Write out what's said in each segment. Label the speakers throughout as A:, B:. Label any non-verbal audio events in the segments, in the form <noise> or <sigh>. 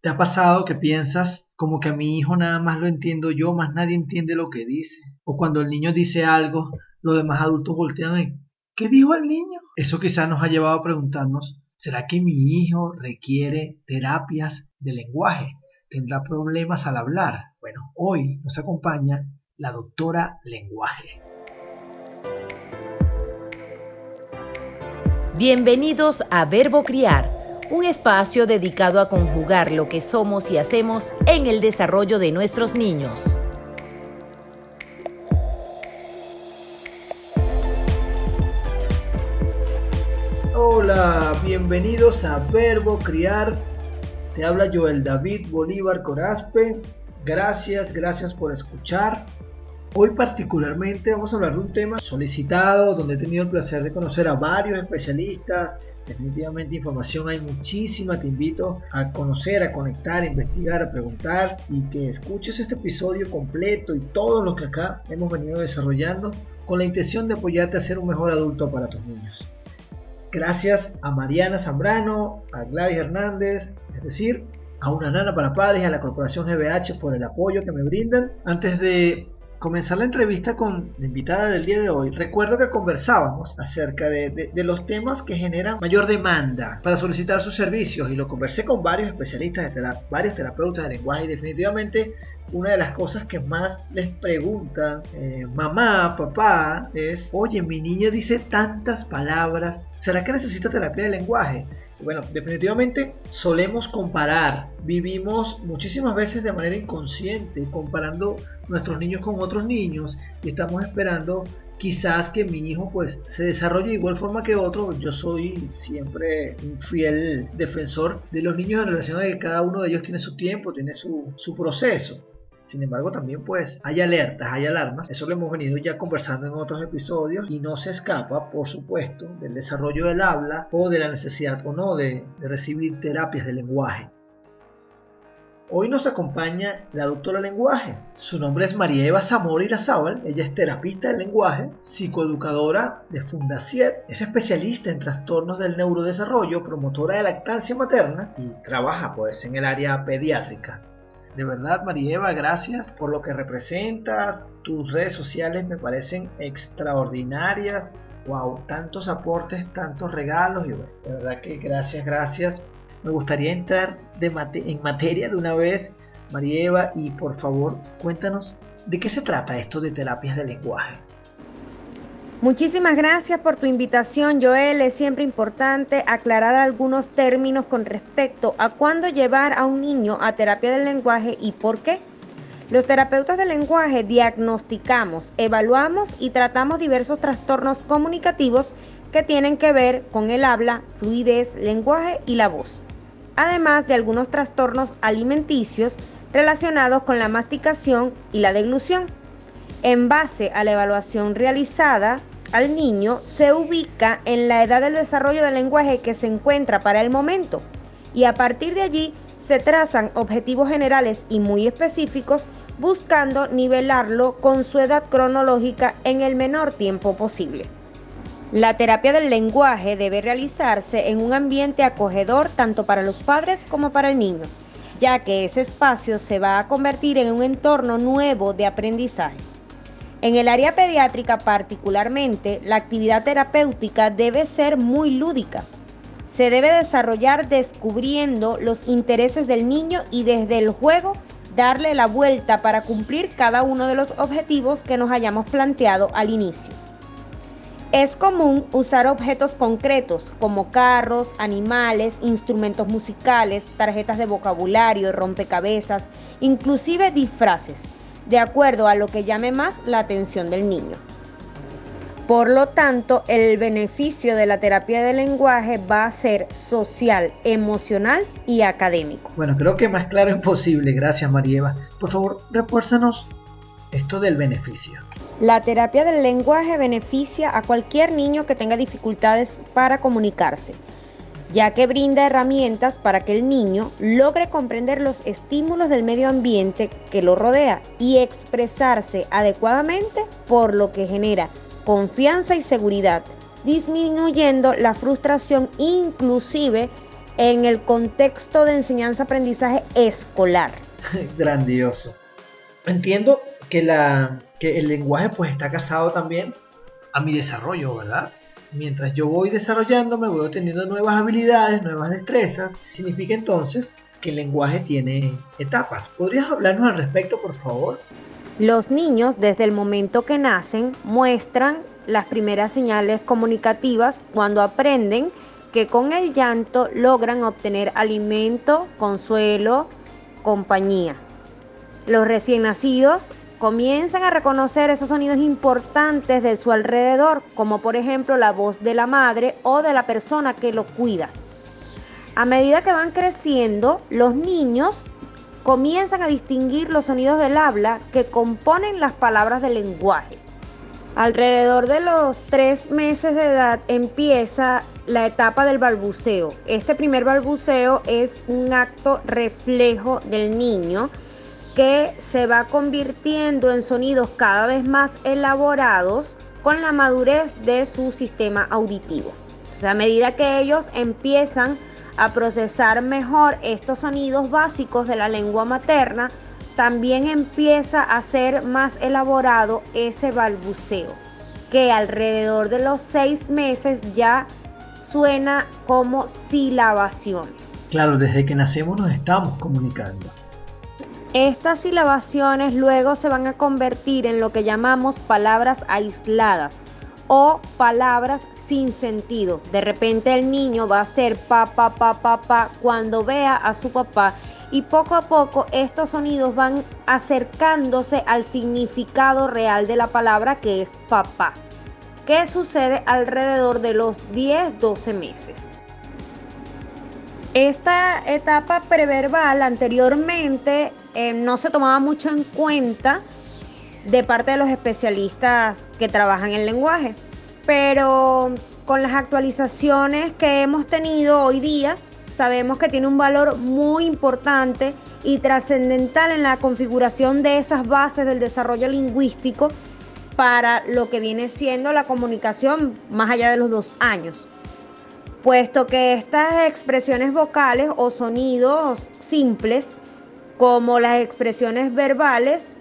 A: ¿Te ha pasado que piensas como que a mi hijo nada más lo entiendo yo, más nadie entiende lo que dice? O cuando el niño dice algo, los demás adultos voltean y ¿qué dijo el niño? Eso quizás nos ha llevado a preguntarnos, ¿será que mi hijo requiere terapias de lenguaje? ¿Tendrá problemas al hablar? Bueno, hoy nos acompaña la doctora lenguaje.
B: Bienvenidos a Verbo Criar un espacio dedicado a conjugar lo que somos y hacemos en el desarrollo de nuestros niños.
A: Hola, bienvenidos a Verbo Criar. Te habla Joel David Bolívar Corazpe. Gracias, gracias por escuchar. Hoy particularmente vamos a hablar de un tema solicitado donde he tenido el placer de conocer a varios especialistas, Definitivamente información hay muchísima. Te invito a conocer, a conectar, a investigar, a preguntar y que escuches este episodio completo y todo lo que acá hemos venido desarrollando con la intención de apoyarte a ser un mejor adulto para tus niños. Gracias a Mariana Zambrano, a Gladys Hernández, es decir, a una nana para padres a la corporación GBH por el apoyo que me brindan. Antes de comenzar la entrevista con la invitada del día de hoy, recuerdo que conversábamos acerca de, los temas que generan mayor demanda para solicitar sus servicios y lo conversé con varios especialistas, de varios terapeutas de lenguaje y definitivamente una de las cosas que más les preguntan eh, mamá, papá es, oye, mi niña dice tantas palabras, ¿será que necesita terapia de lenguaje? Bueno, definitivamente solemos comparar, vivimos muchísimas veces de manera inconsciente comparando nuestros niños con otros niños y estamos esperando quizás que mi hijo pues se desarrolle de igual forma que otro. Yo soy siempre un fiel defensor de los niños en relación a que cada uno de ellos tiene su tiempo, tiene su, su proceso. Sin embargo, también pues hay alertas, hay alarmas. Eso lo hemos venido ya conversando en otros episodios y no se escapa, por supuesto, del desarrollo del habla o de la necesidad o no de, recibir terapias de lenguaje. Hoy nos acompaña la doctora lenguaje. Su nombre es María Eva Zamora Irazábal. Ella es terapista del lenguaje, psicoeducadora de Fundaciet, es especialista en trastornos del neurodesarrollo, promotora de lactancia materna y trabaja pues en el área pediátrica. De verdad, Marieva, gracias por lo que representas. Tus redes sociales me parecen extraordinarias. Wow, tantos aportes, tantos regalos. Y de verdad que gracias, gracias. Me gustaría entrar en materia de una vez, Marieva, y por favor, cuéntanos de qué se trata esto de terapias de lenguaje.
C: Muchísimas gracias por tu invitación, Joel. Es siempre importante aclarar algunos términos con respecto a cuándo llevar a un niño a terapia del lenguaje y por qué. Los terapeutas del lenguaje diagnosticamos, evaluamos y tratamos diversos trastornos comunicativos que tienen que ver con el habla, fluidez, lenguaje y la voz, además de algunos trastornos alimenticios relacionados con la masticación y la deglución. En base a la evaluación realizada, al niño se ubica en la edad del desarrollo del lenguaje que se encuentra para el momento y a partir de allí se trazan objetivos generales y muy específicos buscando nivelarlo con su edad cronológica en el menor tiempo posible. La terapia del lenguaje debe realizarse en un ambiente acogedor tanto para los padres como para el niño, ya que ese espacio se va a convertir en un entorno nuevo de aprendizaje. En el área pediátrica particularmente, la actividad terapéutica debe ser muy lúdica. Se debe desarrollar descubriendo los intereses del niño y desde el juego darle la vuelta para cumplir cada uno de los objetivos que nos hayamos planteado al inicio. Es común usar objetos concretos como carros, animales, instrumentos musicales, tarjetas de vocabulario, rompecabezas, inclusive disfraces de acuerdo a lo que llame más la atención del niño. Por lo tanto, el beneficio de la terapia de lenguaje va a ser social, emocional y académico.
A: Bueno, creo que más claro imposible. Gracias, Marieva. Por favor, refuérzanos esto del beneficio.
C: La terapia del lenguaje beneficia a cualquier niño que tenga dificultades para comunicarse ya que brinda herramientas para que el niño logre comprender los estímulos del medio ambiente que lo rodea y expresarse adecuadamente, por lo que genera confianza y seguridad, disminuyendo la frustración inclusive en el contexto de enseñanza-aprendizaje escolar.
A: Grandioso. Entiendo que, la, que el lenguaje pues está casado también a mi desarrollo, ¿verdad? Mientras yo voy desarrollándome, voy teniendo nuevas habilidades, nuevas destrezas. Significa entonces que el lenguaje tiene etapas. ¿Podrías hablarnos al respecto, por favor?
C: Los niños, desde el momento que nacen, muestran las primeras señales comunicativas cuando aprenden que con el llanto logran obtener alimento, consuelo, compañía. Los recién nacidos comienzan a reconocer esos sonidos importantes de su alrededor, como por ejemplo la voz de la madre o de la persona que lo cuida. A medida que van creciendo, los niños comienzan a distinguir los sonidos del habla que componen las palabras del lenguaje. Alrededor de los tres meses de edad empieza la etapa del balbuceo. Este primer balbuceo es un acto reflejo del niño que se va convirtiendo en sonidos cada vez más elaborados con la madurez de su sistema auditivo. O sea, a medida que ellos empiezan a procesar mejor estos sonidos básicos de la lengua materna, también empieza a ser más elaborado ese balbuceo, que alrededor de los seis meses ya suena como silabaciones.
A: Claro, desde que nacemos nos estamos comunicando.
C: Estas silabaciones luego se van a convertir en lo que llamamos palabras aisladas o palabras sin sentido. De repente el niño va a hacer pa, pa, pa, pa, pa cuando vea a su papá y poco a poco estos sonidos van acercándose al significado real de la palabra que es papá. ¿Qué sucede alrededor de los 10-12 meses? Esta etapa preverbal anteriormente eh, no se tomaba mucho en cuenta de parte de los especialistas que trabajan en lenguaje, pero con las actualizaciones que hemos tenido hoy día, sabemos que tiene un valor muy importante y trascendental en la configuración de esas bases del desarrollo lingüístico para lo que viene siendo la comunicación más allá de los dos años. Puesto que estas expresiones vocales o sonidos simples, como las expresiones verbales,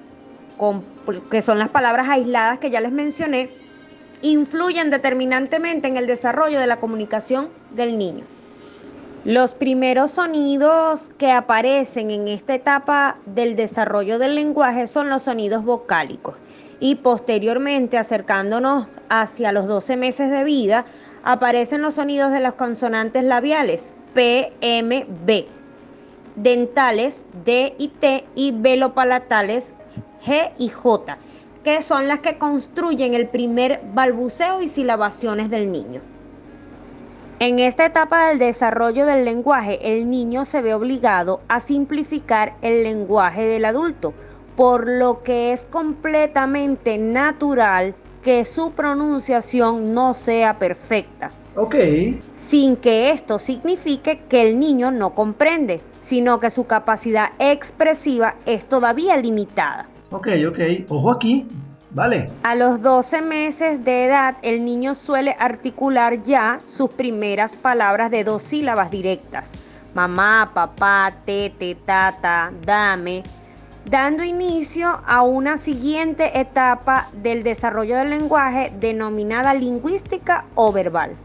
C: que son las palabras aisladas que ya les mencioné, influyen determinantemente en el desarrollo de la comunicación del niño. Los primeros sonidos que aparecen en esta etapa del desarrollo del lenguaje son los sonidos vocálicos y posteriormente acercándonos hacia los 12 meses de vida aparecen los sonidos de las consonantes labiales P, M, B, dentales D y T y velopalatales G y J, que son las que construyen el primer balbuceo y silabaciones del niño. En esta etapa del desarrollo del lenguaje, el niño se ve obligado a simplificar el lenguaje del adulto, por lo que es completamente natural que su pronunciación no sea perfecta.
A: Ok.
C: Sin que esto signifique que el niño no comprende, sino que su capacidad expresiva es todavía limitada.
A: Ok, ok. Ojo aquí. Vale.
C: A los 12 meses de edad, el niño suele articular ya sus primeras palabras de dos sílabas directas. Mamá, papá, tete, tata, dame, dando inicio a una siguiente etapa del desarrollo del lenguaje denominada lingüística o verbal,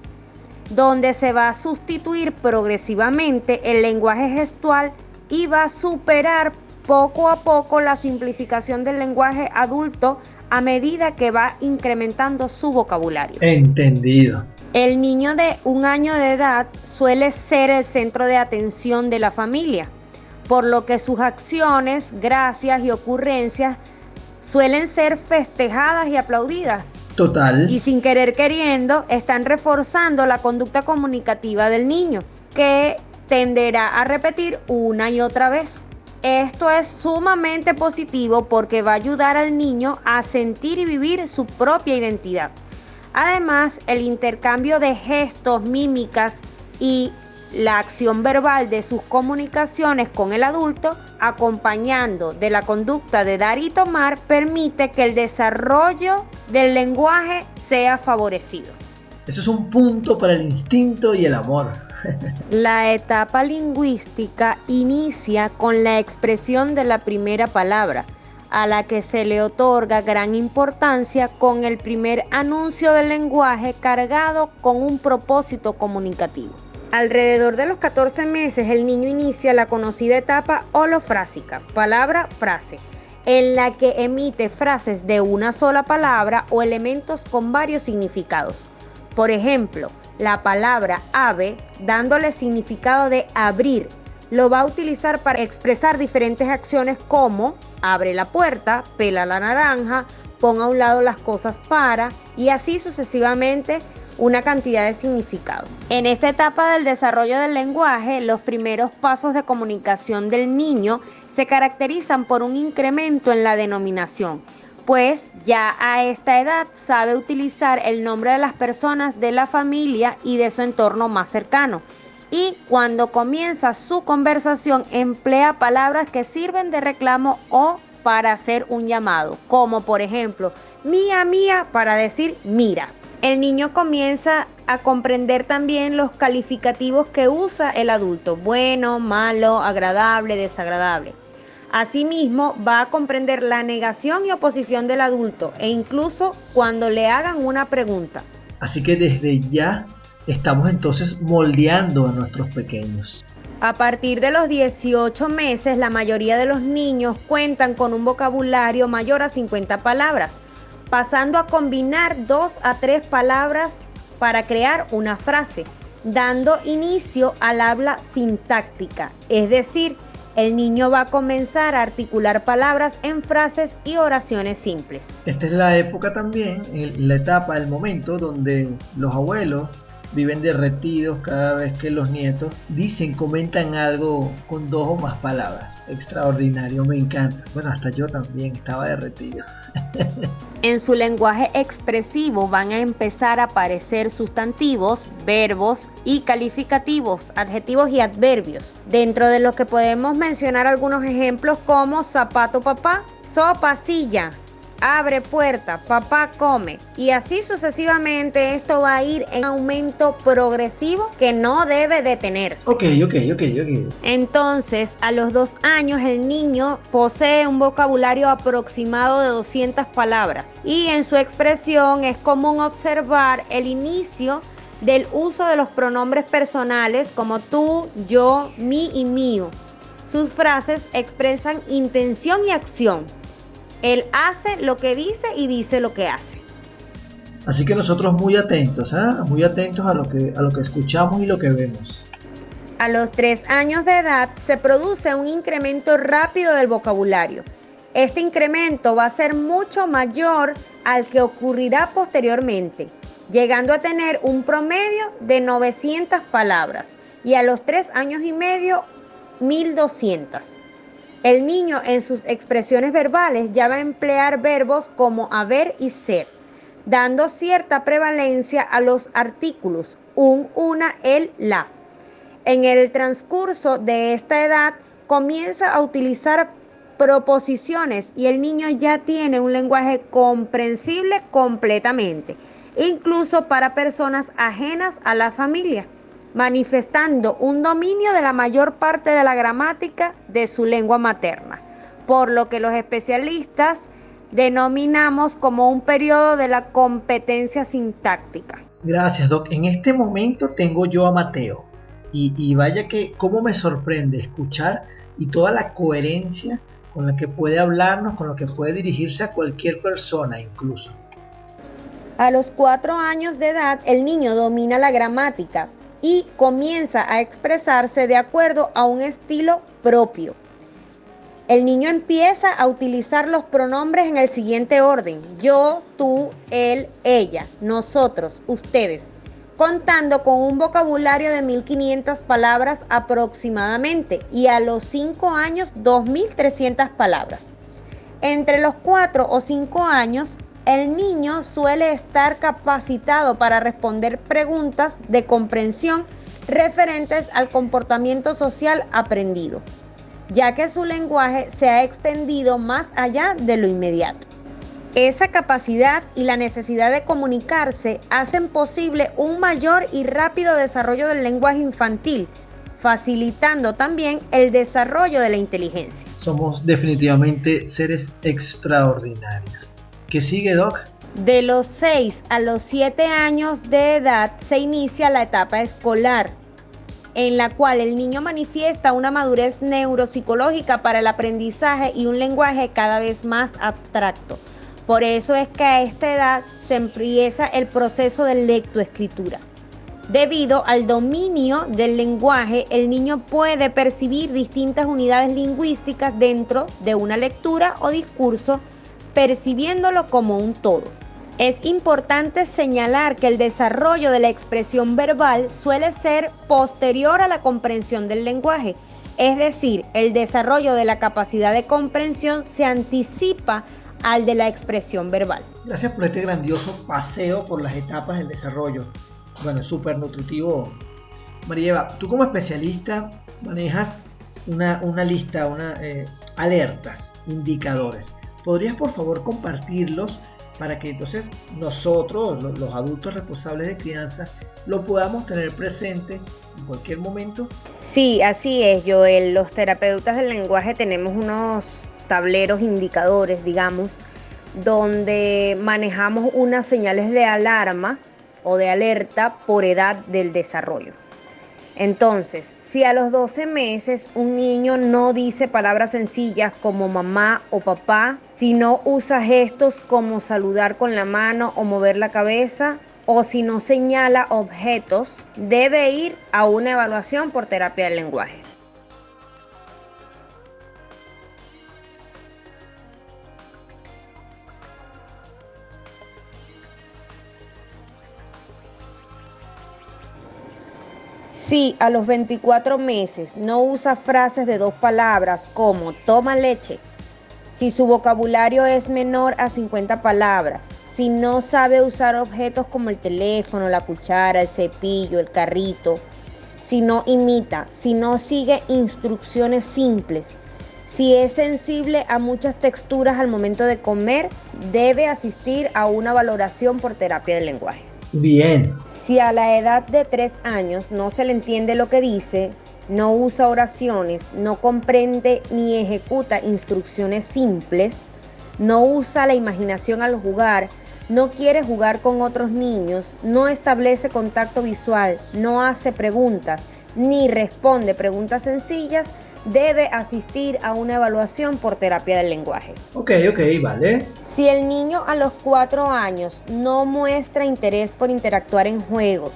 C: donde se va a sustituir progresivamente el lenguaje gestual y va a superar poco a poco la simplificación del lenguaje adulto a medida que va incrementando su vocabulario.
A: Entendido.
C: El niño de un año de edad suele ser el centro de atención de la familia por lo que sus acciones, gracias y ocurrencias suelen ser festejadas y aplaudidas.
A: Total.
C: Y sin querer queriendo, están reforzando la conducta comunicativa del niño, que tenderá a repetir una y otra vez. Esto es sumamente positivo porque va a ayudar al niño a sentir y vivir su propia identidad. Además, el intercambio de gestos, mímicas y la acción verbal de sus comunicaciones con el adulto, acompañando de la conducta de dar y tomar, permite que el desarrollo del lenguaje sea favorecido.
A: Eso es un punto para el instinto y el amor. <laughs>
C: La etapa lingüística inicia con la expresión de la primera palabra, a la que se le otorga gran importancia con el primer anuncio del lenguaje cargado con un propósito comunicativo. Alrededor de los 14 meses el niño inicia la conocida etapa holofrásica, palabra frase, en la que emite frases de una sola palabra o elementos con varios significados. Por ejemplo, la palabra ave, dándole significado de abrir, lo va a utilizar para expresar diferentes acciones como abre la puerta, pela la naranja, ponga a un lado las cosas para y así sucesivamente una cantidad de significado. En esta etapa del desarrollo del lenguaje, los primeros pasos de comunicación del niño se caracterizan por un incremento en la denominación, pues ya a esta edad sabe utilizar el nombre de las personas de la familia y de su entorno más cercano. Y cuando comienza su conversación emplea palabras que sirven de reclamo o para hacer un llamado, como por ejemplo, mía, mía, para decir mira el niño comienza a comprender también los calificativos que usa el adulto, bueno, malo, agradable, desagradable. Asimismo, va a comprender la negación y oposición del adulto e incluso cuando le hagan una pregunta.
A: Así que desde ya estamos entonces moldeando a nuestros pequeños.
C: A partir de los 18 meses, la mayoría de los niños cuentan con un vocabulario mayor a 50 palabras pasando a combinar dos a tres palabras para crear una frase, dando inicio al habla sintáctica, es decir, el niño va a comenzar a articular palabras en frases y oraciones simples.
A: Esta es la época también, la etapa, el momento donde los abuelos viven derretidos cada vez que los nietos dicen, comentan algo con dos o más palabras. Extraordinario, me encanta. Bueno, hasta yo también estaba derretido. <laughs>
C: en su lenguaje expresivo van a empezar a aparecer sustantivos, verbos y calificativos, adjetivos y adverbios. Dentro de los que podemos mencionar algunos ejemplos como zapato papá, sopa silla, abre puerta, papá come. Y así sucesivamente esto va a ir en aumento progresivo que no debe detenerse.
A: Ok, ok, ok, ok.
C: Entonces, a los dos años el niño posee un vocabulario aproximado de 200 palabras y en su expresión es común observar el inicio del uso de los pronombres personales como tú, yo, mi y mío. Sus frases expresan intención y acción él hace lo que dice y dice lo que hace.
A: Así que nosotros muy atentos, ¿ah? muy atentos a lo, que, a lo que escuchamos y lo que vemos.
C: A los tres años de edad se produce un incremento rápido del vocabulario. Este incremento va a ser mucho mayor al que ocurrirá posteriormente, llegando a tener un promedio de 900 palabras y a los tres años y medio 1200. El niño en sus expresiones verbales ya va a emplear verbos como haber y ser, dando cierta prevalencia a los artículos un, una, el, la. En el transcurso de esta edad comienza a utilizar proposiciones y el niño ya tiene un lenguaje comprensible completamente, incluso para personas ajenas a la familia manifestando un dominio de la mayor parte de la gramática de su lengua materna, por lo que los especialistas denominamos como un periodo de la competencia sintáctica.
A: Gracias, Doc. En este momento tengo yo a Mateo. Y, vaya que cómo me sorprende escuchar y toda la coherencia con la que puede hablarnos, con la que puede dirigirse a cualquier persona incluso.
C: A los cuatro años de edad, el niño domina la gramática, y comienza a expresarse de acuerdo a un estilo propio. El niño empieza a utilizar los pronombres en el siguiente orden. Yo, tú, él, ella, nosotros, ustedes, contando con un vocabulario de 1500 palabras aproximadamente y a los 5 años 2300 palabras. Entre los 4 o 5 años el niño suele estar capacitado para responder preguntas de comprensión referentes al comportamiento social aprendido, ya que su lenguaje se ha extendido más allá de lo inmediato. Esa capacidad y la necesidad de comunicarse hacen posible un mayor y rápido desarrollo del lenguaje infantil, facilitando también el desarrollo de la inteligencia.
A: Somos definitivamente seres extraordinarios. ¿Qué sigue, Doc?
C: De los 6 a los 7 años de edad se inicia la etapa escolar, en la cual el niño manifiesta una madurez neuropsicológica para el aprendizaje y un lenguaje cada vez más abstracto. Por eso es que a esta edad se empieza el proceso de lectoescritura. Debido al dominio del lenguaje, el niño puede percibir distintas unidades lingüísticas dentro de una lectura o discurso percibiéndolo como un todo. Es importante señalar que el desarrollo de la expresión verbal suele ser posterior a la comprensión del lenguaje, es decir, el desarrollo de la capacidad de comprensión se anticipa al de la expresión verbal.
A: Gracias por este grandioso paseo por las etapas del desarrollo. Bueno, es súper nutritivo. María tú como especialista manejas una, lista, una eh, alertas, indicadores. ¿Podrías por favor compartirlos para que entonces nosotros, los, adultos responsables de crianza, lo podamos tener presente en cualquier momento?
C: Sí, así es, Joel. Los terapeutas del lenguaje tenemos unos tableros indicadores, digamos, donde manejamos unas señales de alarma o de alerta por edad del desarrollo. Entonces, si a los 12 meses un niño no dice palabras sencillas como mamá o papá, si no usa gestos como saludar con la mano o mover la cabeza, o si no señala objetos, debe ir a una evaluación por terapia del lenguaje. Si a los 24 meses no usa frases de dos palabras como toma leche, si su vocabulario es menor a 50 palabras, si no sabe usar objetos como el teléfono, la cuchara, el cepillo, el carrito, si no imita, si no sigue instrucciones simples, si es sensible a muchas texturas al momento de comer, debe asistir a una valoración por terapia del lenguaje.
A: Bien.
C: Si a la edad de tres años no se le entiende lo que dice, no usa oraciones, no comprende ni ejecuta instrucciones simples, no usa la imaginación al jugar, no quiere jugar con otros niños, no establece contacto visual, no hace preguntas, ni responde preguntas sencillas, debe asistir a una evaluación por terapia del lenguaje.
A: Ok, ok, vale.
C: Si el niño a los cuatro años no muestra interés por interactuar en juegos,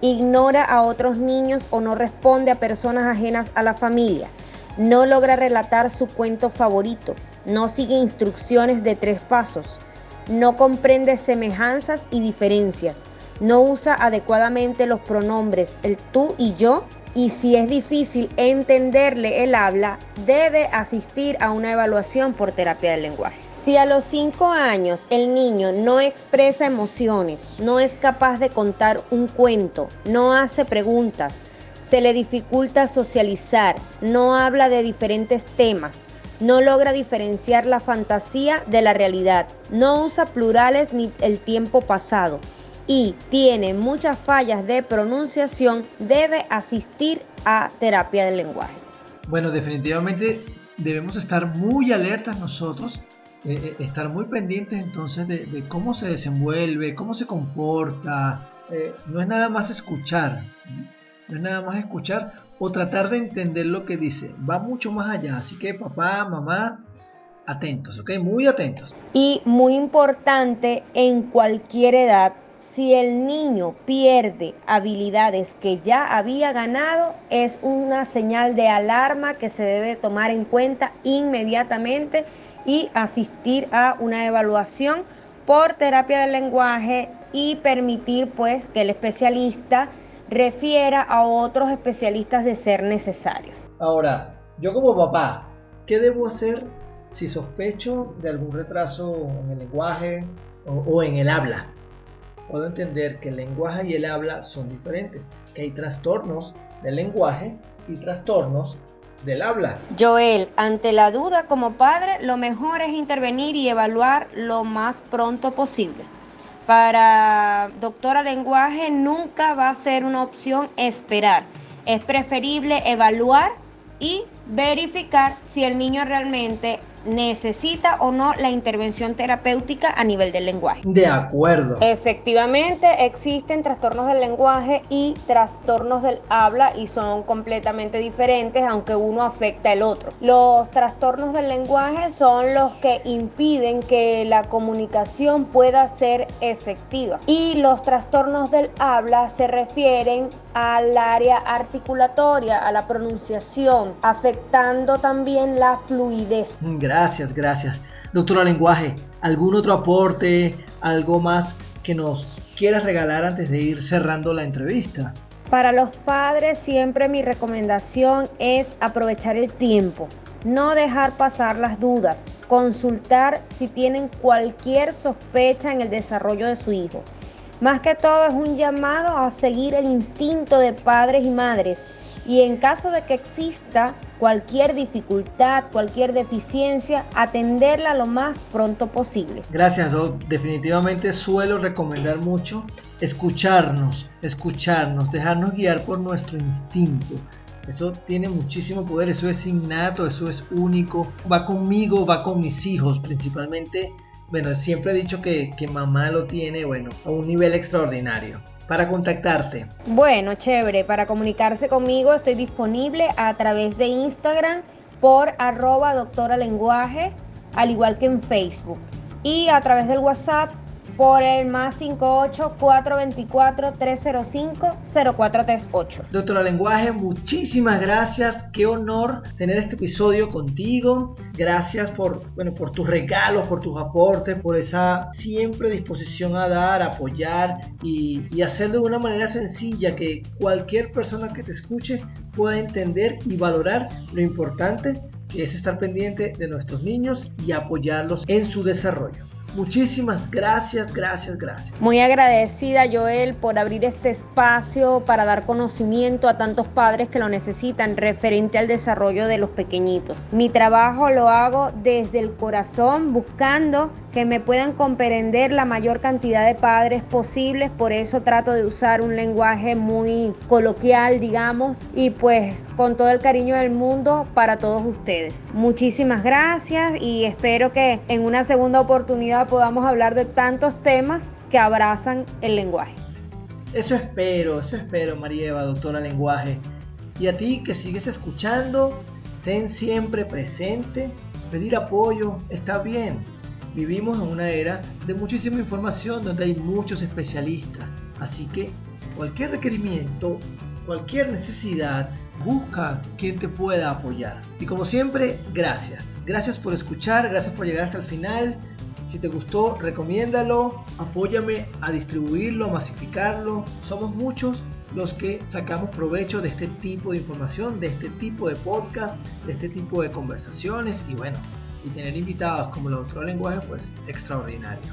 C: ignora a otros niños o no responde a personas ajenas a la familia, no logra relatar su cuento favorito, no sigue instrucciones de tres pasos, no comprende semejanzas y diferencias, no usa adecuadamente los pronombres el tú y yo, y si es difícil entenderle el habla, debe asistir a una evaluación por terapia del lenguaje. Si a los 5 años el niño no expresa emociones, no es capaz de contar un cuento, no hace preguntas, se le dificulta socializar, no habla de diferentes temas, no logra diferenciar la fantasía de la realidad, no usa plurales ni el tiempo pasado, y tiene muchas fallas de pronunciación, debe asistir a terapia del lenguaje.
A: Bueno, definitivamente debemos estar muy alertas nosotros, eh, eh, estar muy pendientes entonces de, cómo se desenvuelve, cómo se comporta. Eh, no es nada más escuchar, no es nada más escuchar o tratar de entender lo que dice, va mucho más allá. Así que papá, mamá, atentos, ¿ok? Muy atentos.
C: Y muy importante en cualquier edad si el niño pierde habilidades que ya había ganado, es una señal de alarma que se debe tomar en cuenta inmediatamente y asistir a una evaluación por terapia del lenguaje y permitir pues que el especialista refiera a otros especialistas de ser necesario.
A: Ahora, yo como papá, ¿qué debo hacer si sospecho de algún retraso en el lenguaje o en el habla? Puedo entender que el lenguaje y el habla son diferentes, que hay trastornos del lenguaje y trastornos del habla.
C: Joel, ante la duda como padre, lo mejor es intervenir y evaluar lo más pronto posible. Para doctora lenguaje nunca va a ser una opción esperar. Es preferible evaluar y verificar si el niño realmente necesita o no la intervención terapéutica a nivel del lenguaje.
A: De acuerdo.
C: Efectivamente, existen trastornos del lenguaje y trastornos del habla y son completamente diferentes, aunque uno afecta al otro. Los trastornos del lenguaje son los que impiden que la comunicación pueda ser efectiva y los trastornos del habla se refieren al área articulatoria, a la pronunciación, afectando también la fluidez.
A: Gracias, gracias. Doctora Lenguaje, ¿algún otro aporte, algo más que nos quieras regalar antes de ir cerrando la entrevista?
C: Para los padres siempre mi recomendación es aprovechar el tiempo, no dejar pasar las dudas, consultar si tienen cualquier sospecha en el desarrollo de su hijo. Más que todo es un llamado a seguir el instinto de padres y madres y en caso de que exista cualquier dificultad, cualquier deficiencia, atenderla lo más pronto posible.
A: Gracias, Doc. Definitivamente suelo recomendar mucho escucharnos, escucharnos, dejarnos guiar por nuestro instinto. Eso tiene muchísimo poder, eso es innato, eso es único. Va conmigo, va con mis hijos, principalmente. Bueno, siempre he dicho que, que mamá lo tiene, bueno, a un nivel extraordinario para contactarte?
C: Bueno, chévere. Para comunicarse conmigo estoy disponible a través de Instagram por arroba doctora lenguaje, al igual que en Facebook. Y a través del WhatsApp por el más 58 424 305 0438.
A: Doctora Lenguaje, muchísimas gracias. Qué honor tener este episodio contigo. Gracias por, bueno, por tus regalos, por tus aportes, por esa siempre disposición a dar, apoyar y, y hacerlo de una manera sencilla que cualquier persona que te escuche pueda entender y valorar lo importante que es estar pendiente de nuestros niños y apoyarlos en su desarrollo. Muchísimas gracias, gracias, gracias.
C: Muy agradecida Joel por abrir este espacio para dar conocimiento a tantos padres que lo necesitan referente al desarrollo de los pequeñitos. Mi trabajo lo hago desde el corazón buscando que me puedan comprender la mayor cantidad de padres posibles, por eso trato de usar un lenguaje muy coloquial, digamos, y pues con todo el cariño del mundo para todos ustedes. Muchísimas gracias y espero que en una segunda oportunidad podamos hablar de tantos temas que abrazan el lenguaje.
A: Eso espero, eso espero, María Eva, doctora lenguaje. Y a ti que sigues escuchando, ten siempre presente, pedir apoyo está bien Vivimos en una era de muchísima información donde hay muchos especialistas, así que cualquier requerimiento, cualquier necesidad, busca quien te pueda apoyar. Y como siempre, gracias. Gracias por escuchar, gracias por llegar hasta el final. Si te gustó, recomiéndalo, apóyame a distribuirlo, a masificarlo. Somos muchos los que sacamos provecho de este tipo de información, de este tipo de podcast, de este tipo de conversaciones y bueno, y tener invitados como el otro lenguaje, pues extraordinario.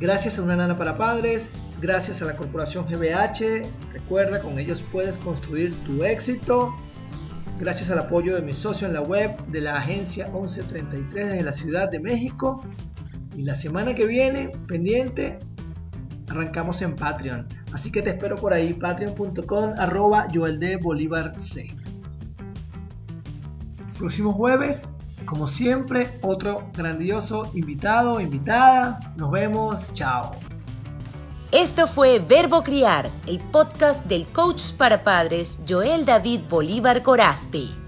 A: Gracias a Una Nana para Padres, gracias a la corporación GBH, recuerda, con ellos puedes construir tu éxito. Gracias al apoyo de mi socio en la web de la agencia 1133 de la Ciudad de México. Y la semana que viene, pendiente, arrancamos en Patreon. Así que te espero por ahí, patreon.com arroba Joel Bolívar C. Próximo jueves como siempre, otro grandioso invitado, invitada. Nos vemos, chao.
B: Esto fue Verbo Criar, el podcast del coach para padres Joel David Bolívar Corazpi.